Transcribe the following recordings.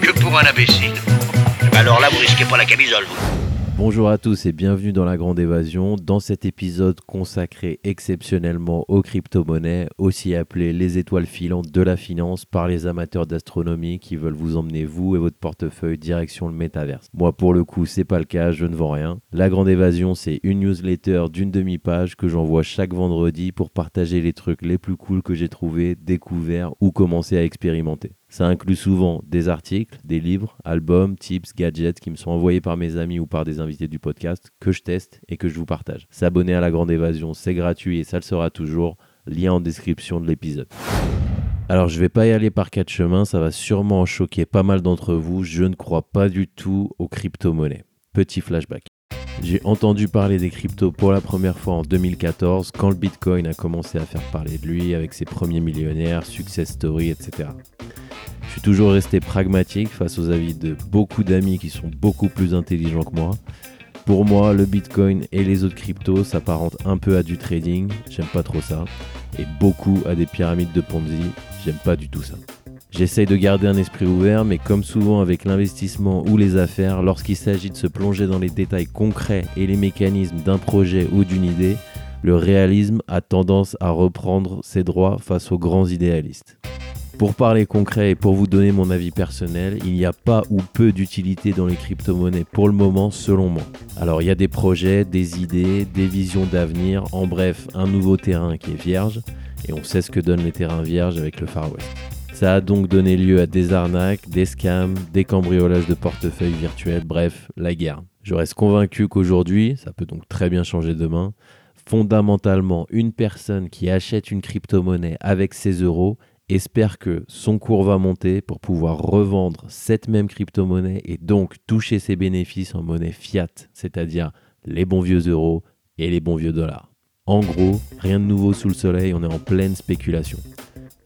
que pour un imbécile. Alors là, vous risquez pas la camisole. Bonjour à tous et bienvenue dans la Grande Évasion. Dans cet épisode consacré exceptionnellement aux crypto-monnaies, aussi appelées les étoiles filantes de la finance par les amateurs d'astronomie qui veulent vous emmener vous et votre portefeuille direction le métaverse. Moi pour le coup, c'est pas le cas, je ne vends rien. La Grande Évasion, c'est une newsletter d'une demi-page que j'envoie chaque vendredi pour partager les trucs les plus cool que j'ai trouvés, découverts ou commencé à expérimenter. Ça inclut souvent des articles, des livres, albums, tips, gadgets qui me sont envoyés par mes amis ou par des invités du podcast que je teste et que je vous partage. S'abonner à la Grande Évasion, c'est gratuit et ça le sera toujours. Lien en description de l'épisode. Alors je vais pas y aller par quatre chemins, ça va sûrement choquer pas mal d'entre vous. Je ne crois pas du tout aux crypto-monnaies. Petit flashback. J'ai entendu parler des cryptos pour la première fois en 2014 quand le Bitcoin a commencé à faire parler de lui avec ses premiers millionnaires, success story, etc. Je suis toujours resté pragmatique face aux avis de beaucoup d'amis qui sont beaucoup plus intelligents que moi. Pour moi, le Bitcoin et les autres cryptos s'apparentent un peu à du trading, j'aime pas trop ça, et beaucoup à des pyramides de Ponzi, j'aime pas du tout ça. J'essaye de garder un esprit ouvert, mais comme souvent avec l'investissement ou les affaires, lorsqu'il s'agit de se plonger dans les détails concrets et les mécanismes d'un projet ou d'une idée, le réalisme a tendance à reprendre ses droits face aux grands idéalistes. Pour parler concret et pour vous donner mon avis personnel, il n'y a pas ou peu d'utilité dans les crypto-monnaies pour le moment selon moi. Alors il y a des projets, des idées, des visions d'avenir, en bref, un nouveau terrain qui est vierge, et on sait ce que donnent les terrains vierges avec le Far West. Ça a donc donné lieu à des arnaques, des scams, des cambriolages de portefeuilles virtuels, bref, la guerre. Je reste convaincu qu'aujourd'hui, ça peut donc très bien changer demain, fondamentalement, une personne qui achète une crypto-monnaie avec ses euros espère que son cours va monter pour pouvoir revendre cette même crypto-monnaie et donc toucher ses bénéfices en monnaie fiat, c'est-à-dire les bons vieux euros et les bons vieux dollars. En gros, rien de nouveau sous le soleil, on est en pleine spéculation.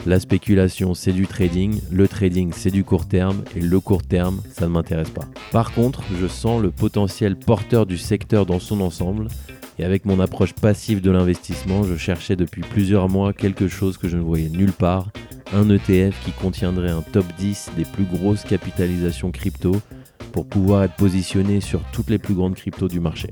La spéculation, c'est du trading, le trading, c'est du court terme, et le court terme, ça ne m'intéresse pas. Par contre, je sens le potentiel porteur du secteur dans son ensemble, et avec mon approche passive de l'investissement, je cherchais depuis plusieurs mois quelque chose que je ne voyais nulle part, un ETF qui contiendrait un top 10 des plus grosses capitalisations crypto pour pouvoir être positionné sur toutes les plus grandes cryptos du marché.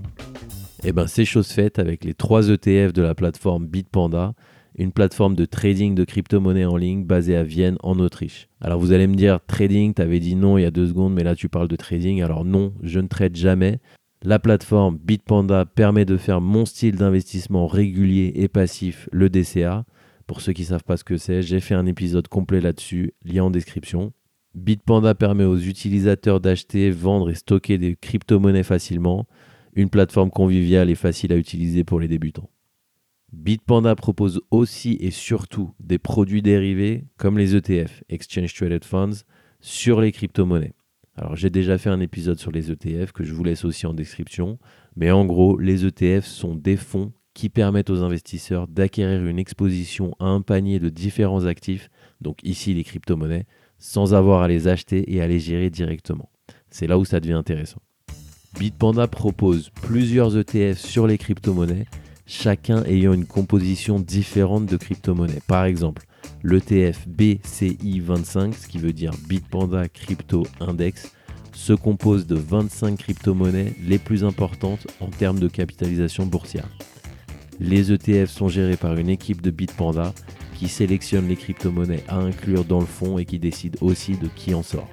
Et ben c'est chose faite avec les 3 ETF de la plateforme Bitpanda, une plateforme de trading de crypto-monnaies en ligne basée à Vienne en Autriche. Alors vous allez me dire trading, t'avais dit non il y a deux secondes, mais là tu parles de trading. Alors non, je ne trade jamais. La plateforme Bitpanda permet de faire mon style d'investissement régulier et passif, le DCA. Pour ceux qui ne savent pas ce que c'est, j'ai fait un épisode complet là-dessus, lien en description. Bitpanda permet aux utilisateurs d'acheter, vendre et stocker des crypto-monnaies facilement. Une plateforme conviviale et facile à utiliser pour les débutants. Bitpanda propose aussi et surtout des produits dérivés comme les ETF, Exchange Traded Funds, sur les crypto-monnaies. Alors j'ai déjà fait un épisode sur les ETF que je vous laisse aussi en description, mais en gros, les ETF sont des fonds qui permettent aux investisseurs d'acquérir une exposition à un panier de différents actifs, donc ici les crypto-monnaies, sans avoir à les acheter et à les gérer directement. C'est là où ça devient intéressant. Bitpanda propose plusieurs ETF sur les crypto-monnaies, chacun ayant une composition différente de crypto-monnaies. Par exemple, l'ETF BCI25, ce qui veut dire Bitpanda Crypto Index, se compose de 25 crypto-monnaies les plus importantes en termes de capitalisation boursière. Les ETF sont gérés par une équipe de Bitpanda qui sélectionne les crypto-monnaies à inclure dans le fonds et qui décide aussi de qui en sort.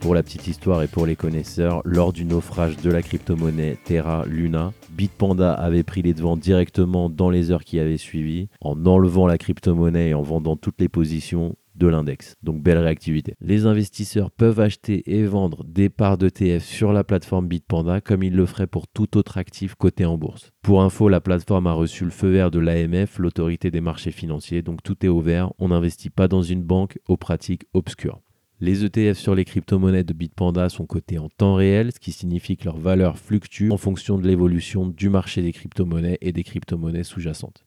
Pour la petite histoire et pour les connaisseurs, lors du naufrage de la crypto-monnaie Terra Luna, Bitpanda avait pris les devants directement dans les heures qui avaient suivi, en enlevant la crypto-monnaie et en vendant toutes les positions de l'index. Donc belle réactivité. Les investisseurs peuvent acheter et vendre des parts d'ETF sur la plateforme Bitpanda comme ils le feraient pour tout autre actif coté en bourse. Pour info, la plateforme a reçu le feu vert de l'AMF, l'autorité des marchés financiers, donc tout est ouvert, on n'investit pas dans une banque aux pratiques obscures. Les ETF sur les crypto-monnaies de Bitpanda sont cotés en temps réel, ce qui signifie que leur valeur fluctue en fonction de l'évolution du marché des crypto-monnaies et des crypto-monnaies sous-jacentes.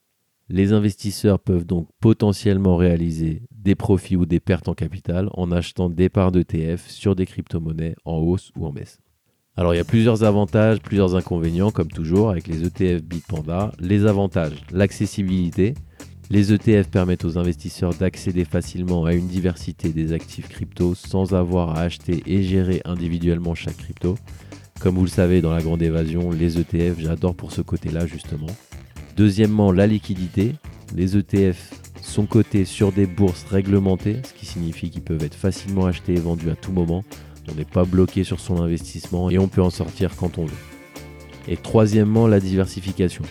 Les investisseurs peuvent donc potentiellement réaliser des profits ou des pertes en capital en achetant des parts d'ETF sur des crypto-monnaies en hausse ou en baisse. Alors il y a plusieurs avantages, plusieurs inconvénients comme toujours avec les ETF Bitpanda. Les avantages, l'accessibilité. Les ETF permettent aux investisseurs d'accéder facilement à une diversité des actifs crypto sans avoir à acheter et gérer individuellement chaque crypto. Comme vous le savez dans la grande évasion, les ETF, j'adore pour ce côté-là justement. Deuxièmement, la liquidité. Les ETF sont cotés sur des bourses réglementées, ce qui signifie qu'ils peuvent être facilement achetés et vendus à tout moment. On n'est pas bloqué sur son investissement et on peut en sortir quand on veut. Et troisièmement, la diversification.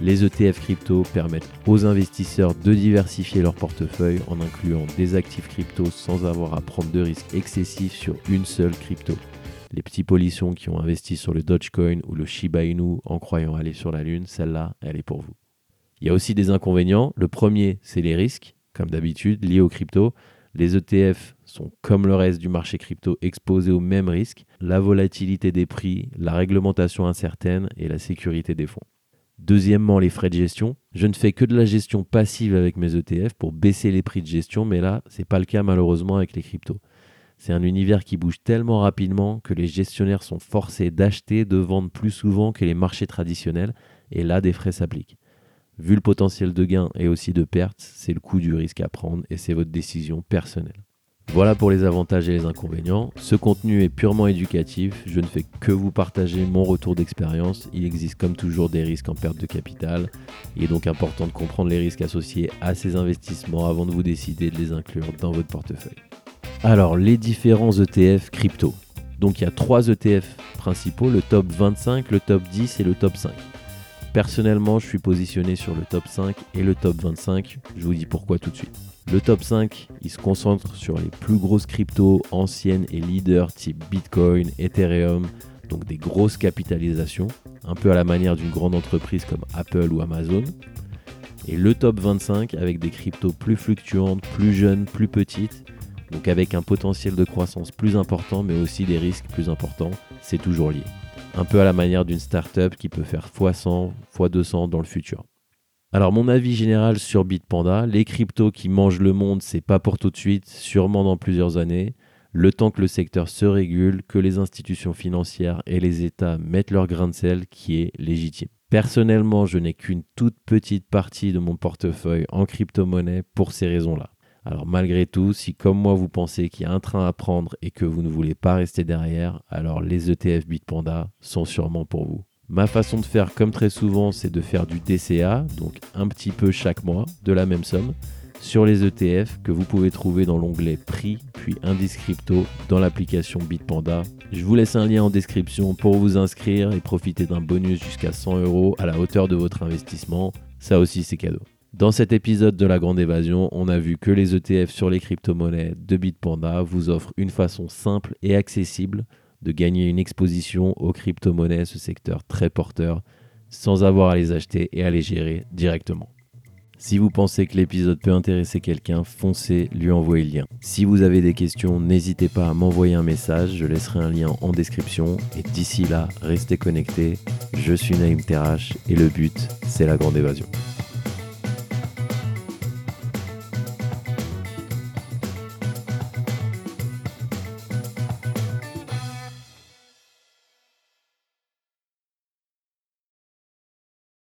Les ETF crypto permettent aux investisseurs de diversifier leur portefeuille en incluant des actifs crypto sans avoir à prendre de risques excessifs sur une seule crypto. Les petits polissons qui ont investi sur le Dogecoin ou le Shiba Inu en croyant aller sur la Lune, celle-là, elle est pour vous. Il y a aussi des inconvénients. Le premier, c'est les risques, comme d'habitude, liés aux crypto. Les ETF sont, comme le reste du marché crypto, exposés aux mêmes risques, la volatilité des prix, la réglementation incertaine et la sécurité des fonds. Deuxièmement, les frais de gestion. Je ne fais que de la gestion passive avec mes ETF pour baisser les prix de gestion, mais là, ce n'est pas le cas malheureusement avec les cryptos. C'est un univers qui bouge tellement rapidement que les gestionnaires sont forcés d'acheter, de vendre plus souvent que les marchés traditionnels, et là, des frais s'appliquent. Vu le potentiel de gain et aussi de perte, c'est le coût du risque à prendre et c'est votre décision personnelle. Voilà pour les avantages et les inconvénients. Ce contenu est purement éducatif. Je ne fais que vous partager mon retour d'expérience. Il existe comme toujours des risques en perte de capital. Il est donc important de comprendre les risques associés à ces investissements avant de vous décider de les inclure dans votre portefeuille. Alors, les différents ETF crypto. Donc, il y a trois ETF principaux, le top 25, le top 10 et le top 5. Personnellement, je suis positionné sur le top 5 et le top 25. Je vous dis pourquoi tout de suite. Le top 5, il se concentre sur les plus grosses cryptos anciennes et leaders type Bitcoin, Ethereum, donc des grosses capitalisations, un peu à la manière d'une grande entreprise comme Apple ou Amazon. Et le top 25 avec des cryptos plus fluctuantes, plus jeunes, plus petites, donc avec un potentiel de croissance plus important mais aussi des risques plus importants, c'est toujours lié un peu à la manière d'une startup qui peut faire x100, x200 dans le futur. Alors mon avis général sur Bitpanda, les cryptos qui mangent le monde, c'est pas pour tout de suite, sûrement dans plusieurs années, le temps que le secteur se régule, que les institutions financières et les États mettent leur grain de sel qui est légitime. Personnellement, je n'ai qu'une toute petite partie de mon portefeuille en crypto-monnaie pour ces raisons-là. Alors malgré tout, si comme moi vous pensez qu'il y a un train à prendre et que vous ne voulez pas rester derrière, alors les ETF Bitpanda sont sûrement pour vous. Ma façon de faire, comme très souvent, c'est de faire du DCA, donc un petit peu chaque mois, de la même somme, sur les ETF que vous pouvez trouver dans l'onglet Prix, puis Indice Crypto dans l'application Bitpanda. Je vous laisse un lien en description pour vous inscrire et profiter d'un bonus jusqu'à 100 euros à la hauteur de votre investissement. Ça aussi, c'est cadeau. Dans cet épisode de la Grande Évasion, on a vu que les ETF sur les crypto-monnaies de Bitpanda vous offrent une façon simple et accessible de gagner une exposition aux crypto-monnaies, ce secteur très porteur, sans avoir à les acheter et à les gérer directement. Si vous pensez que l'épisode peut intéresser quelqu'un, foncez lui envoyer le lien. Si vous avez des questions, n'hésitez pas à m'envoyer un message, je laisserai un lien en description. Et d'ici là, restez connectés. Je suis Naïm Terrache et le but, c'est la grande évasion.